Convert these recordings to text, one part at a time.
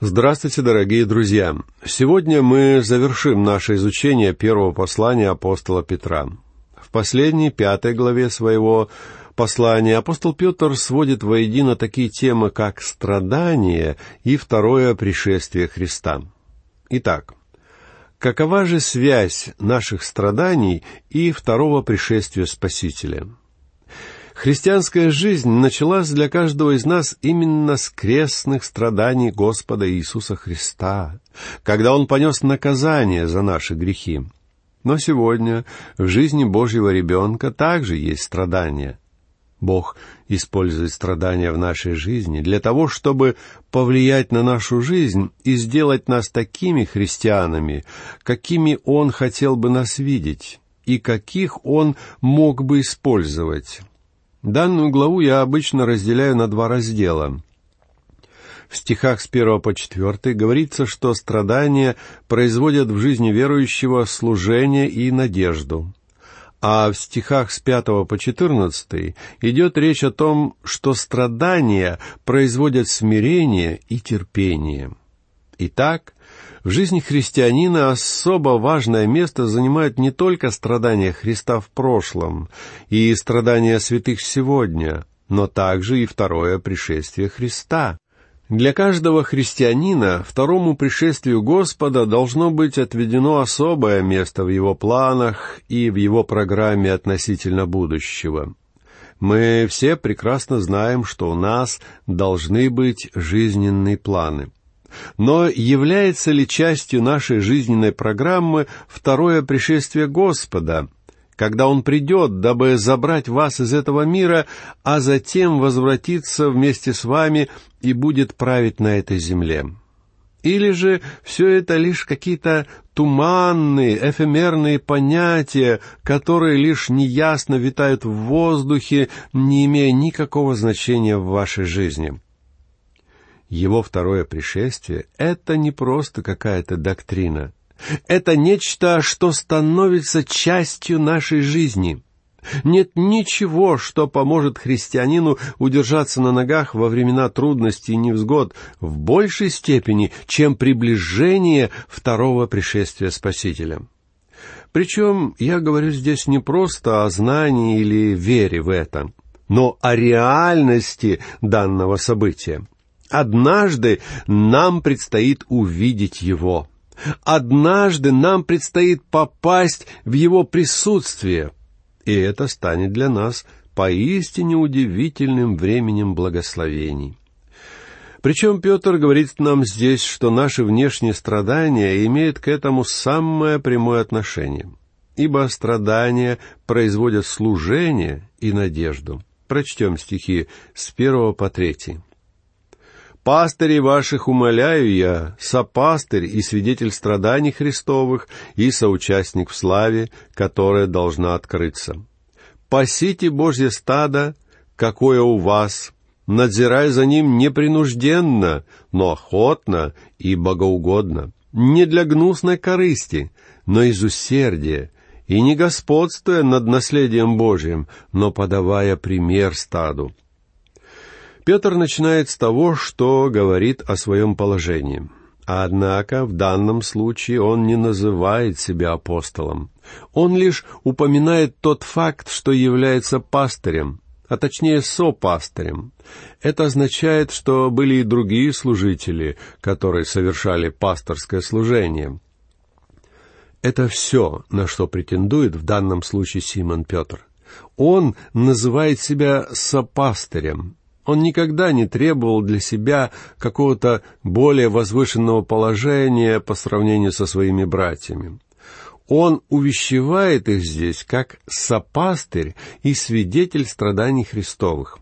Здравствуйте, дорогие друзья! Сегодня мы завершим наше изучение первого послания апостола Петра. В последней, пятой главе своего послания апостол Петр сводит воедино такие темы, как страдание и второе пришествие Христа. Итак, какова же связь наших страданий и второго пришествия Спасителя? Христианская жизнь началась для каждого из нас именно с крестных страданий Господа Иисуса Христа, когда Он понес наказание за наши грехи. Но сегодня в жизни Божьего ребенка также есть страдания. Бог использует страдания в нашей жизни для того, чтобы повлиять на нашу жизнь и сделать нас такими христианами, какими Он хотел бы нас видеть и каких Он мог бы использовать. Данную главу я обычно разделяю на два раздела. В стихах с первого по четвертый говорится, что страдания производят в жизни верующего служение и надежду. А в стихах с пятого по четырнадцатый идет речь о том, что страдания производят смирение и терпение. Итак, в жизни христианина особо важное место занимают не только страдания Христа в прошлом и страдания святых сегодня, но также и второе пришествие Христа. Для каждого христианина второму пришествию Господа должно быть отведено особое место в его планах и в его программе относительно будущего. Мы все прекрасно знаем, что у нас должны быть жизненные планы. Но является ли частью нашей жизненной программы второе пришествие Господа, когда Он придет, дабы забрать вас из этого мира, а затем возвратиться вместе с вами и будет править на этой земле? Или же все это лишь какие-то туманные, эфемерные понятия, которые лишь неясно витают в воздухе, не имея никакого значения в вашей жизни? Его второе пришествие — это не просто какая-то доктрина. Это нечто, что становится частью нашей жизни. Нет ничего, что поможет христианину удержаться на ногах во времена трудностей и невзгод в большей степени, чем приближение второго пришествия Спасителя. Причем я говорю здесь не просто о знании или вере в это, но о реальности данного события. Однажды нам предстоит увидеть Его. Однажды нам предстоит попасть в Его присутствие. И это станет для нас поистине удивительным временем благословений. Причем Петр говорит нам здесь, что наши внешние страдания имеют к этому самое прямое отношение, ибо страдания производят служение и надежду. Прочтем стихи с первого по третий. Пастырей ваших умоляю я, сопастырь и свидетель страданий Христовых и соучастник в славе, которая должна открыться. Пасите Божье стадо, какое у вас, надзирая за ним непринужденно, но охотно и богоугодно, не для гнусной корысти, но из усердия, и не господствуя над наследием Божьим, но подавая пример стаду. Петр начинает с того, что говорит о своем положении. Однако в данном случае он не называет себя апостолом. Он лишь упоминает тот факт, что является пастырем, а точнее сопастырем. Это означает, что были и другие служители, которые совершали пасторское служение. Это все, на что претендует в данном случае Симон Петр. Он называет себя сопастырем, он никогда не требовал для себя какого-то более возвышенного положения по сравнению со своими братьями. Он увещевает их здесь как сопастырь и свидетель страданий Христовых.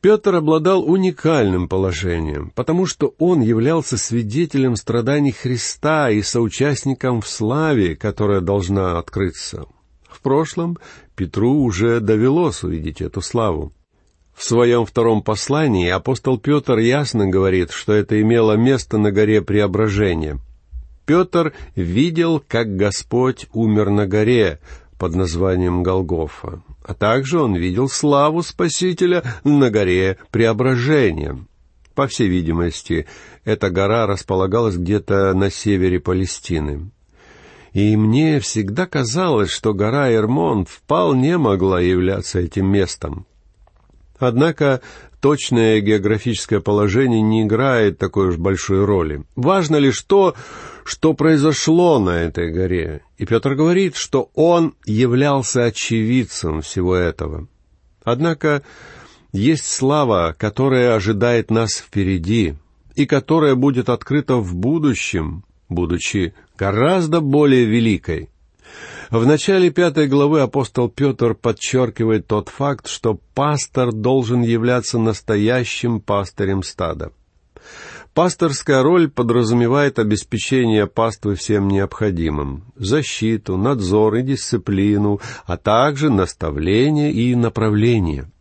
Петр обладал уникальным положением, потому что он являлся свидетелем страданий Христа и соучастником в славе, которая должна открыться. В прошлом Петру уже довелось увидеть эту славу. В своем втором послании апостол Петр ясно говорит, что это имело место на горе Преображения. Петр видел, как Господь умер на горе под названием Голгофа, а также он видел славу Спасителя на горе Преображения. По всей видимости, эта гора располагалась где-то на севере Палестины. И мне всегда казалось, что гора Эрмон вполне могла являться этим местом. Однако точное географическое положение не играет такой уж большой роли. Важно лишь то, что произошло на этой горе. И Петр говорит, что он являлся очевидцем всего этого. Однако есть слава, которая ожидает нас впереди, и которая будет открыта в будущем, будучи гораздо более великой. В начале пятой главы апостол Петр подчеркивает тот факт, что пастор должен являться настоящим пастырем стада. Пасторская роль подразумевает обеспечение паствы всем необходимым, защиту, надзор и дисциплину, а также наставление и направление –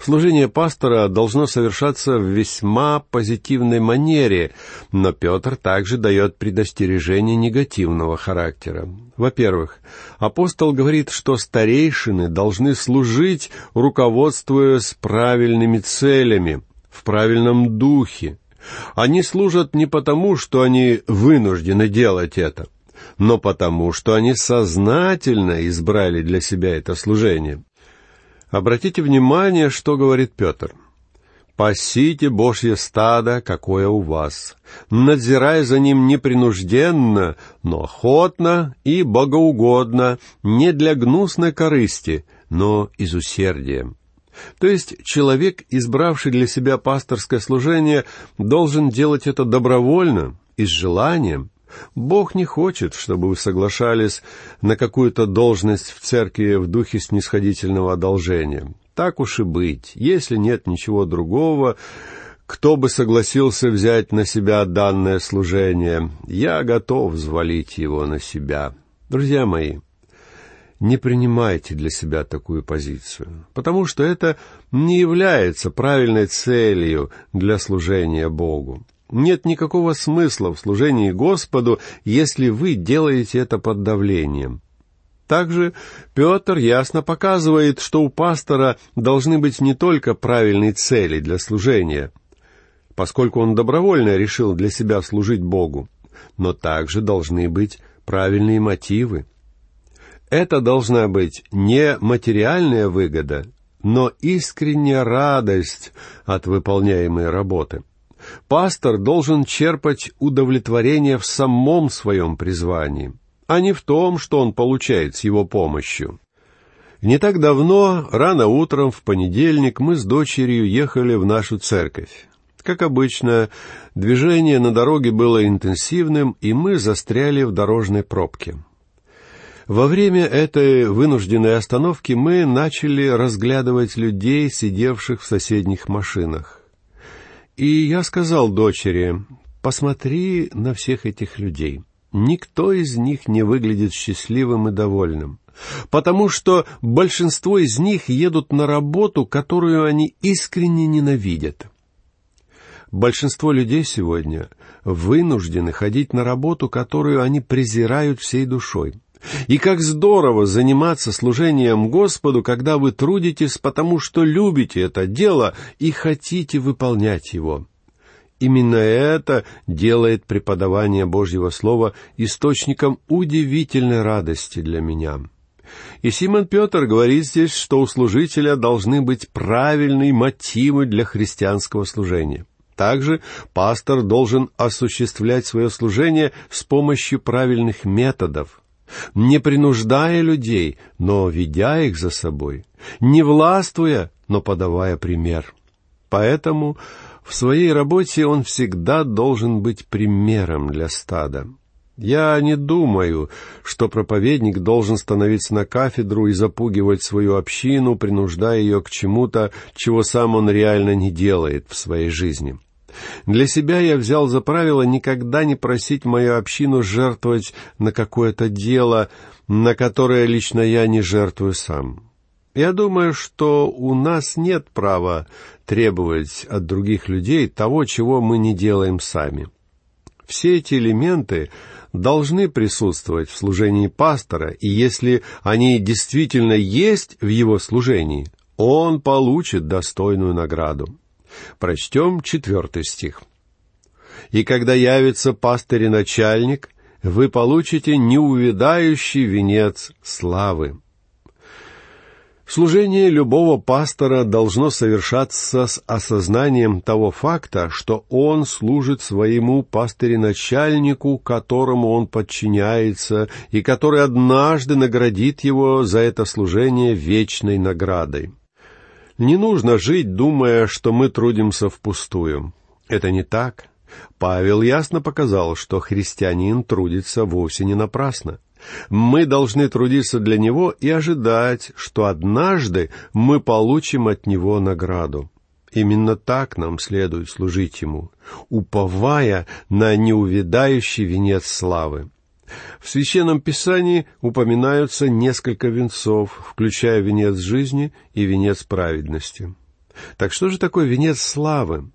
Служение пастора должно совершаться в весьма позитивной манере, но Петр также дает предостережение негативного характера. Во-первых, апостол говорит, что старейшины должны служить, руководствуясь правильными целями, в правильном духе. Они служат не потому, что они вынуждены делать это, но потому, что они сознательно избрали для себя это служение. Обратите внимание, что говорит Петр. «Пасите Божье стадо, какое у вас, надзирая за ним непринужденно, но охотно и богоугодно, не для гнусной корысти, но из усердия». То есть человек, избравший для себя пасторское служение, должен делать это добровольно и с желанием, Бог не хочет, чтобы вы соглашались на какую-то должность в церкви в духе снисходительного одолжения. Так уж и быть, если нет ничего другого, кто бы согласился взять на себя данное служение, я готов взвалить его на себя. Друзья мои, не принимайте для себя такую позицию, потому что это не является правильной целью для служения Богу. Нет никакого смысла в служении Господу, если вы делаете это под давлением. Также Петр ясно показывает, что у пастора должны быть не только правильные цели для служения, поскольку он добровольно решил для себя служить Богу, но также должны быть правильные мотивы. Это должна быть не материальная выгода, но искренняя радость от выполняемой работы пастор должен черпать удовлетворение в самом своем призвании, а не в том, что он получает с его помощью. Не так давно, рано утром, в понедельник, мы с дочерью ехали в нашу церковь. Как обычно, движение на дороге было интенсивным, и мы застряли в дорожной пробке. Во время этой вынужденной остановки мы начали разглядывать людей, сидевших в соседних машинах. И я сказал дочери, посмотри на всех этих людей. Никто из них не выглядит счастливым и довольным, потому что большинство из них едут на работу, которую они искренне ненавидят. Большинство людей сегодня вынуждены ходить на работу, которую они презирают всей душой. И как здорово заниматься служением Господу, когда вы трудитесь, потому что любите это дело и хотите выполнять его. Именно это делает преподавание Божьего Слова источником удивительной радости для меня. И Симон Петр говорит здесь, что у служителя должны быть правильные мотивы для христианского служения. Также пастор должен осуществлять свое служение с помощью правильных методов, не принуждая людей, но ведя их за собой, не властвуя, но подавая пример. Поэтому в своей работе он всегда должен быть примером для стада. Я не думаю, что проповедник должен становиться на кафедру и запугивать свою общину, принуждая ее к чему-то, чего сам он реально не делает в своей жизни. Для себя я взял за правило никогда не просить мою общину жертвовать на какое-то дело, на которое лично я не жертвую сам. Я думаю, что у нас нет права требовать от других людей того, чего мы не делаем сами. Все эти элементы должны присутствовать в служении пастора, и если они действительно есть в его служении, он получит достойную награду. Прочтем четвертый стих. «И когда явится пастырь и начальник, вы получите неувидающий венец славы». Служение любого пастора должно совершаться с осознанием того факта, что он служит своему пастыре-начальнику, которому он подчиняется, и который однажды наградит его за это служение вечной наградой. Не нужно жить, думая, что мы трудимся впустую. Это не так. Павел ясно показал, что христианин трудится вовсе не напрасно. Мы должны трудиться для Него и ожидать, что однажды мы получим от Него награду. Именно так нам следует служить Ему, уповая на неувидающий венец славы. В Священном Писании упоминаются несколько венцов, включая венец жизни и венец праведности. Так что же такое венец славы?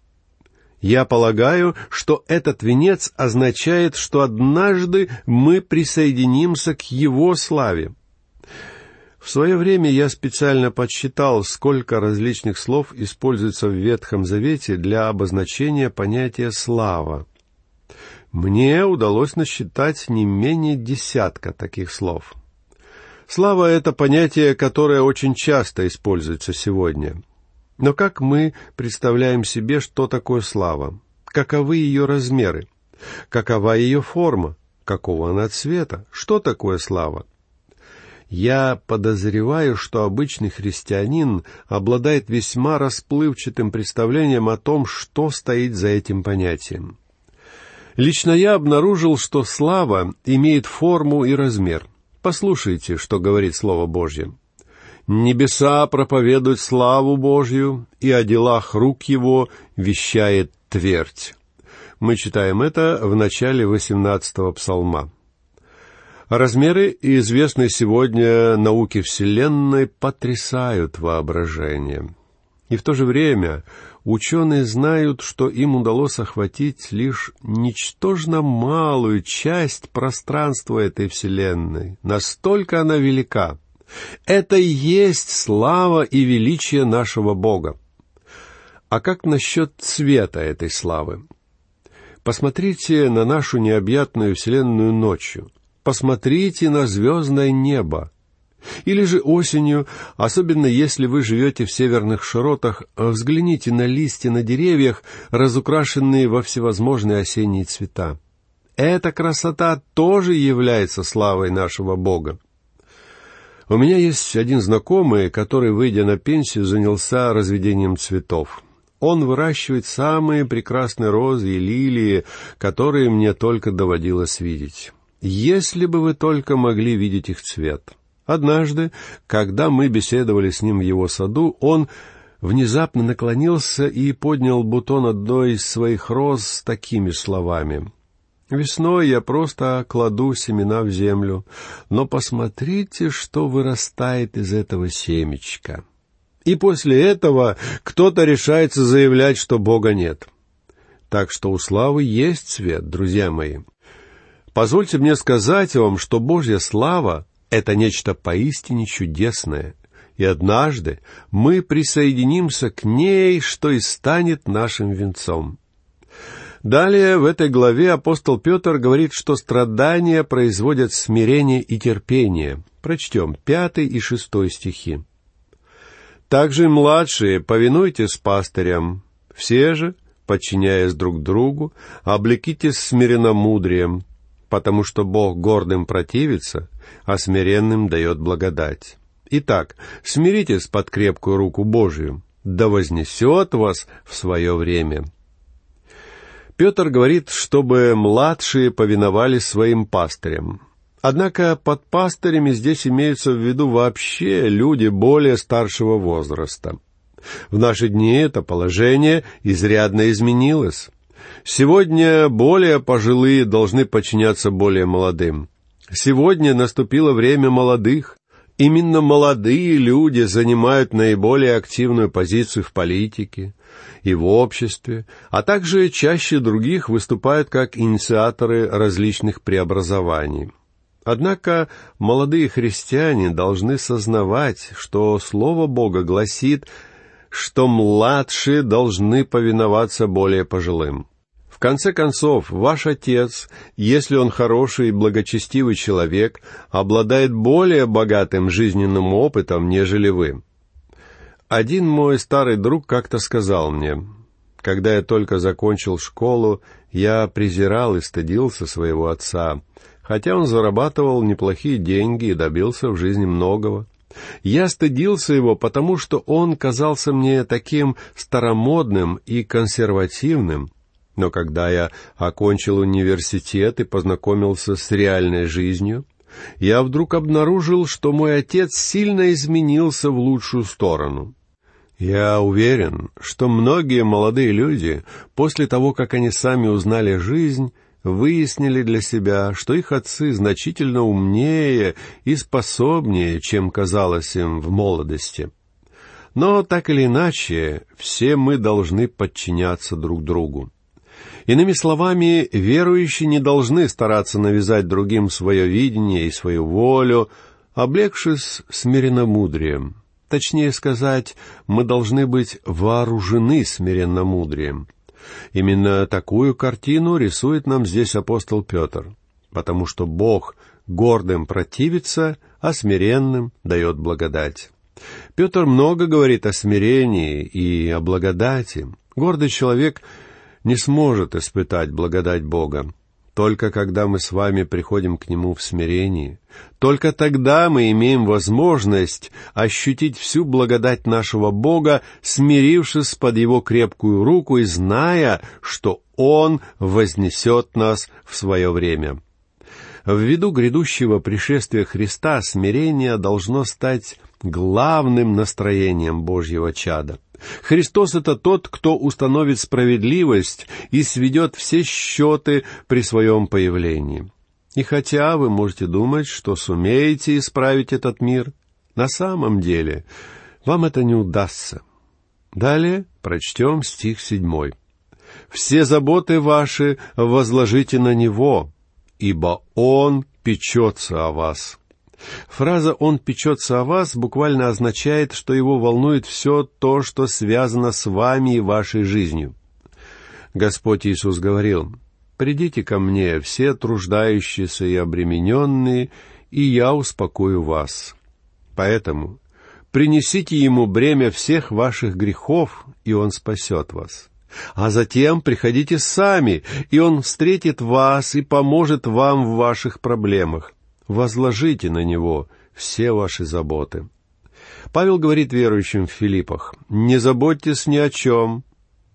Я полагаю, что этот венец означает, что однажды мы присоединимся к его славе. В свое время я специально подсчитал, сколько различных слов используется в Ветхом Завете для обозначения понятия «слава». Мне удалось насчитать не менее десятка таких слов. Слава — это понятие, которое очень часто используется сегодня — но как мы представляем себе, что такое слава? Каковы ее размеры? Какова ее форма? Какого она цвета? Что такое слава? Я подозреваю, что обычный христианин обладает весьма расплывчатым представлением о том, что стоит за этим понятием. Лично я обнаружил, что слава имеет форму и размер. Послушайте, что говорит Слово Божье. Небеса проповедуют славу Божью, и о делах рук его вещает твердь. Мы читаем это в начале 18-го псалма. Размеры известной сегодня науки Вселенной потрясают воображение. И в то же время ученые знают, что им удалось охватить лишь ничтожно малую часть пространства этой Вселенной. Настолько она велика. Это и есть слава и величие нашего Бога. А как насчет цвета этой славы? Посмотрите на нашу необъятную вселенную ночью. Посмотрите на звездное небо. Или же осенью, особенно если вы живете в северных широтах, взгляните на листья на деревьях, разукрашенные во всевозможные осенние цвета. Эта красота тоже является славой нашего Бога. У меня есть один знакомый, который, выйдя на пенсию, занялся разведением цветов. Он выращивает самые прекрасные розы и лилии, которые мне только доводилось видеть. Если бы вы только могли видеть их цвет. Однажды, когда мы беседовали с ним в его саду, он внезапно наклонился и поднял бутон одной из своих роз с такими словами. Весной я просто кладу семена в землю, но посмотрите, что вырастает из этого семечка. И после этого кто-то решается заявлять, что Бога нет. Так что у славы есть свет, друзья мои. Позвольте мне сказать вам, что Божья слава — это нечто поистине чудесное, и однажды мы присоединимся к ней, что и станет нашим венцом. Далее в этой главе апостол Петр говорит, что страдания производят смирение и терпение. Прочтем пятый и шестой стихи. «Также младшие, повинуйтесь пастырям, все же, подчиняясь друг другу, облекитесь смиренномудрием, потому что Бог гордым противится, а смиренным дает благодать. Итак, смиритесь под крепкую руку Божию, да вознесет вас в свое время». Петр говорит, чтобы младшие повиновались своим пастырям. Однако под пастырями здесь имеются в виду вообще люди более старшего возраста. В наши дни это положение изрядно изменилось. Сегодня более пожилые должны подчиняться более молодым. Сегодня наступило время молодых. Именно молодые люди занимают наиболее активную позицию в политике, и в обществе, а также чаще других выступают как инициаторы различных преобразований. Однако молодые христиане должны сознавать, что Слово Бога гласит, что младшие должны повиноваться более пожилым. Конце концов, ваш отец, если он хороший и благочестивый человек, обладает более богатым жизненным опытом, нежели вы. Один мой старый друг как-то сказал мне, когда я только закончил школу, я презирал и стыдился своего отца, хотя он зарабатывал неплохие деньги и добился в жизни многого. Я стыдился его, потому что он казался мне таким старомодным и консервативным, но когда я окончил университет и познакомился с реальной жизнью, я вдруг обнаружил, что мой отец сильно изменился в лучшую сторону. Я уверен, что многие молодые люди, после того, как они сами узнали жизнь, выяснили для себя, что их отцы значительно умнее и способнее, чем казалось им в молодости. Но так или иначе, все мы должны подчиняться друг другу. Иными словами, верующие не должны стараться навязать другим свое видение и свою волю, облегшись смиренномудрием. Точнее сказать, мы должны быть вооружены смиренномудрием. Именно такую картину рисует нам здесь апостол Петр, потому что Бог гордым противится, а смиренным дает благодать. Петр много говорит о смирении и о благодати. Гордый человек не сможет испытать благодать Бога. Только когда мы с вами приходим к Нему в смирении, только тогда мы имеем возможность ощутить всю благодать нашего Бога, смирившись под Его крепкую руку и зная, что Он вознесет нас в свое время. Ввиду грядущего пришествия Христа смирение должно стать главным настроением Божьего чада. Христос — это тот, кто установит справедливость и сведет все счеты при своем появлении. И хотя вы можете думать, что сумеете исправить этот мир, на самом деле вам это не удастся. Далее прочтем стих седьмой. «Все заботы ваши возложите на Него, ибо Он печется о вас». Фраза «он печется о вас» буквально означает, что его волнует все то, что связано с вами и вашей жизнью. Господь Иисус говорил, «Придите ко мне, все труждающиеся и обремененные, и я успокою вас». Поэтому принесите Ему бремя всех ваших грехов, и Он спасет вас. А затем приходите сами, и Он встретит вас и поможет вам в ваших проблемах возложите на Него все ваши заботы. Павел говорит верующим в Филиппах, не заботьтесь ни о чем,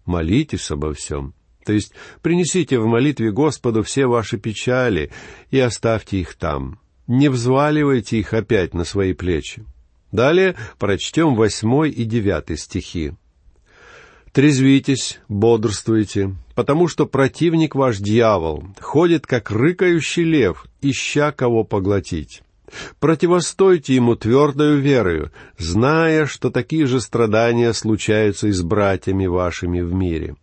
молитесь обо всем. То есть принесите в молитве Господу все ваши печали и оставьте их там. Не взваливайте их опять на свои плечи. Далее прочтем восьмой и девятый стихи. «Трезвитесь, бодрствуйте, потому что противник ваш дьявол ходит, как рыкающий лев, ища кого поглотить. Противостойте ему твердою верою, зная, что такие же страдания случаются и с братьями вашими в мире.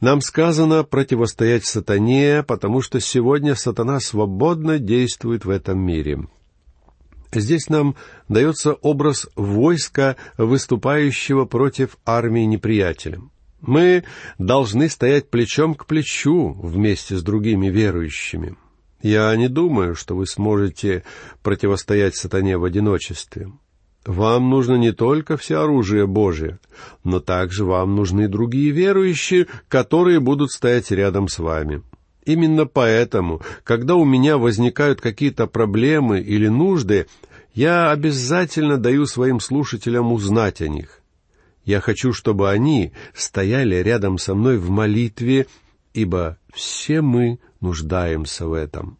Нам сказано противостоять сатане, потому что сегодня сатана свободно действует в этом мире. Здесь нам дается образ войска, выступающего против армии неприятеля. Мы должны стоять плечом к плечу вместе с другими верующими. Я не думаю, что вы сможете противостоять сатане в одиночестве. Вам нужно не только все оружие Божие, но также вам нужны другие верующие, которые будут стоять рядом с вами. Именно поэтому, когда у меня возникают какие-то проблемы или нужды, я обязательно даю своим слушателям узнать о них. Я хочу, чтобы они стояли рядом со мной в молитве, ибо все мы нуждаемся в этом.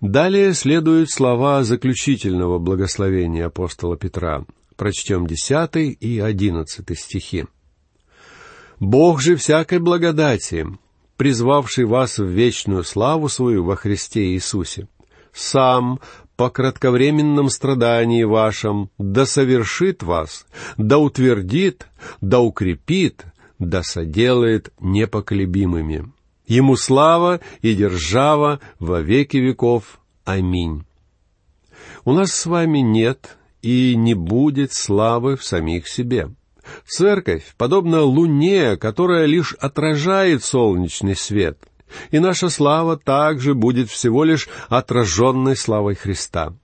Далее следуют слова заключительного благословения апостола Петра. Прочтем десятый и одиннадцатый стихи. «Бог же всякой благодати, призвавший вас в вечную славу свою во Христе Иисусе, сам по кратковременном страдании вашем да совершит вас, да утвердит, да укрепит, да соделает непоколебимыми. Ему слава и держава во веки веков. Аминь. У нас с вами нет и не будет славы в самих себе. Церковь подобна луне, которая лишь отражает солнечный свет, и наша слава также будет всего лишь отраженной славой Христа.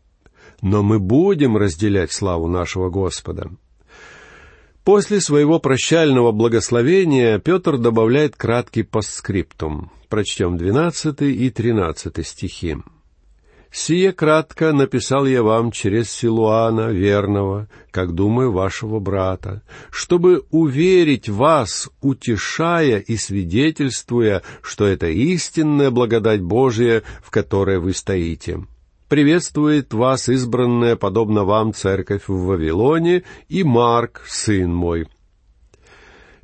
Но мы будем разделять славу нашего Господа. После своего прощального благословения Петр добавляет краткий постскриптум. Прочтем двенадцатый и тринадцатый стихи. «Сие кратко написал я вам через Силуана, верного, как думаю, вашего брата, чтобы уверить вас, утешая и свидетельствуя, что это истинная благодать Божия, в которой вы стоите. Приветствует вас избранная, подобно вам, церковь в Вавилоне, и Марк, сын мой».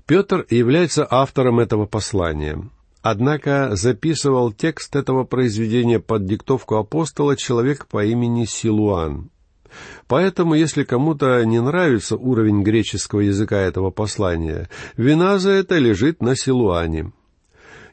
Петр является автором этого послания. Однако записывал текст этого произведения под диктовку апостола человек по имени Силуан. Поэтому, если кому-то не нравится уровень греческого языка этого послания, вина за это лежит на Силуане.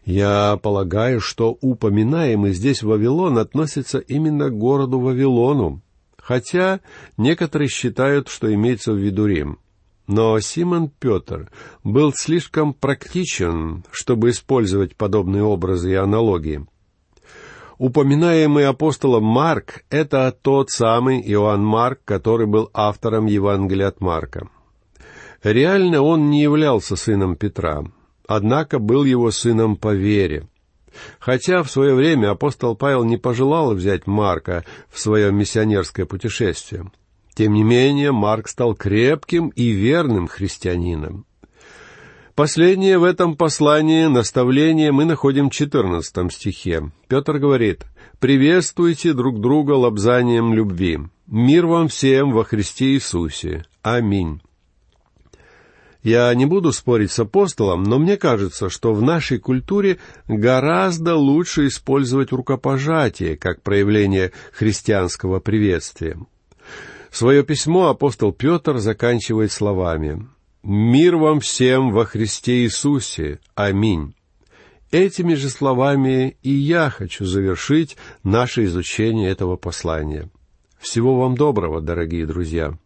Я полагаю, что упоминаемый здесь Вавилон относится именно к городу Вавилону, хотя некоторые считают, что имеется в виду Рим. Но Симон Петр был слишком практичен, чтобы использовать подобные образы и аналогии. Упоминаемый апостолом Марк — это тот самый Иоанн Марк, который был автором Евангелия от Марка. Реально он не являлся сыном Петра, однако был его сыном по вере. Хотя в свое время апостол Павел не пожелал взять Марка в свое миссионерское путешествие. Тем не менее, Марк стал крепким и верным христианином. Последнее в этом послании наставление мы находим в 14 стихе. Петр говорит, «Приветствуйте друг друга лобзанием любви. Мир вам всем во Христе Иисусе. Аминь». Я не буду спорить с апостолом, но мне кажется, что в нашей культуре гораздо лучше использовать рукопожатие как проявление христианского приветствия. Свое письмо апостол Петр заканчивает словами «Мир вам всем во Христе Иисусе. Аминь». Этими же словами и я хочу завершить наше изучение этого послания. Всего вам доброго, дорогие друзья.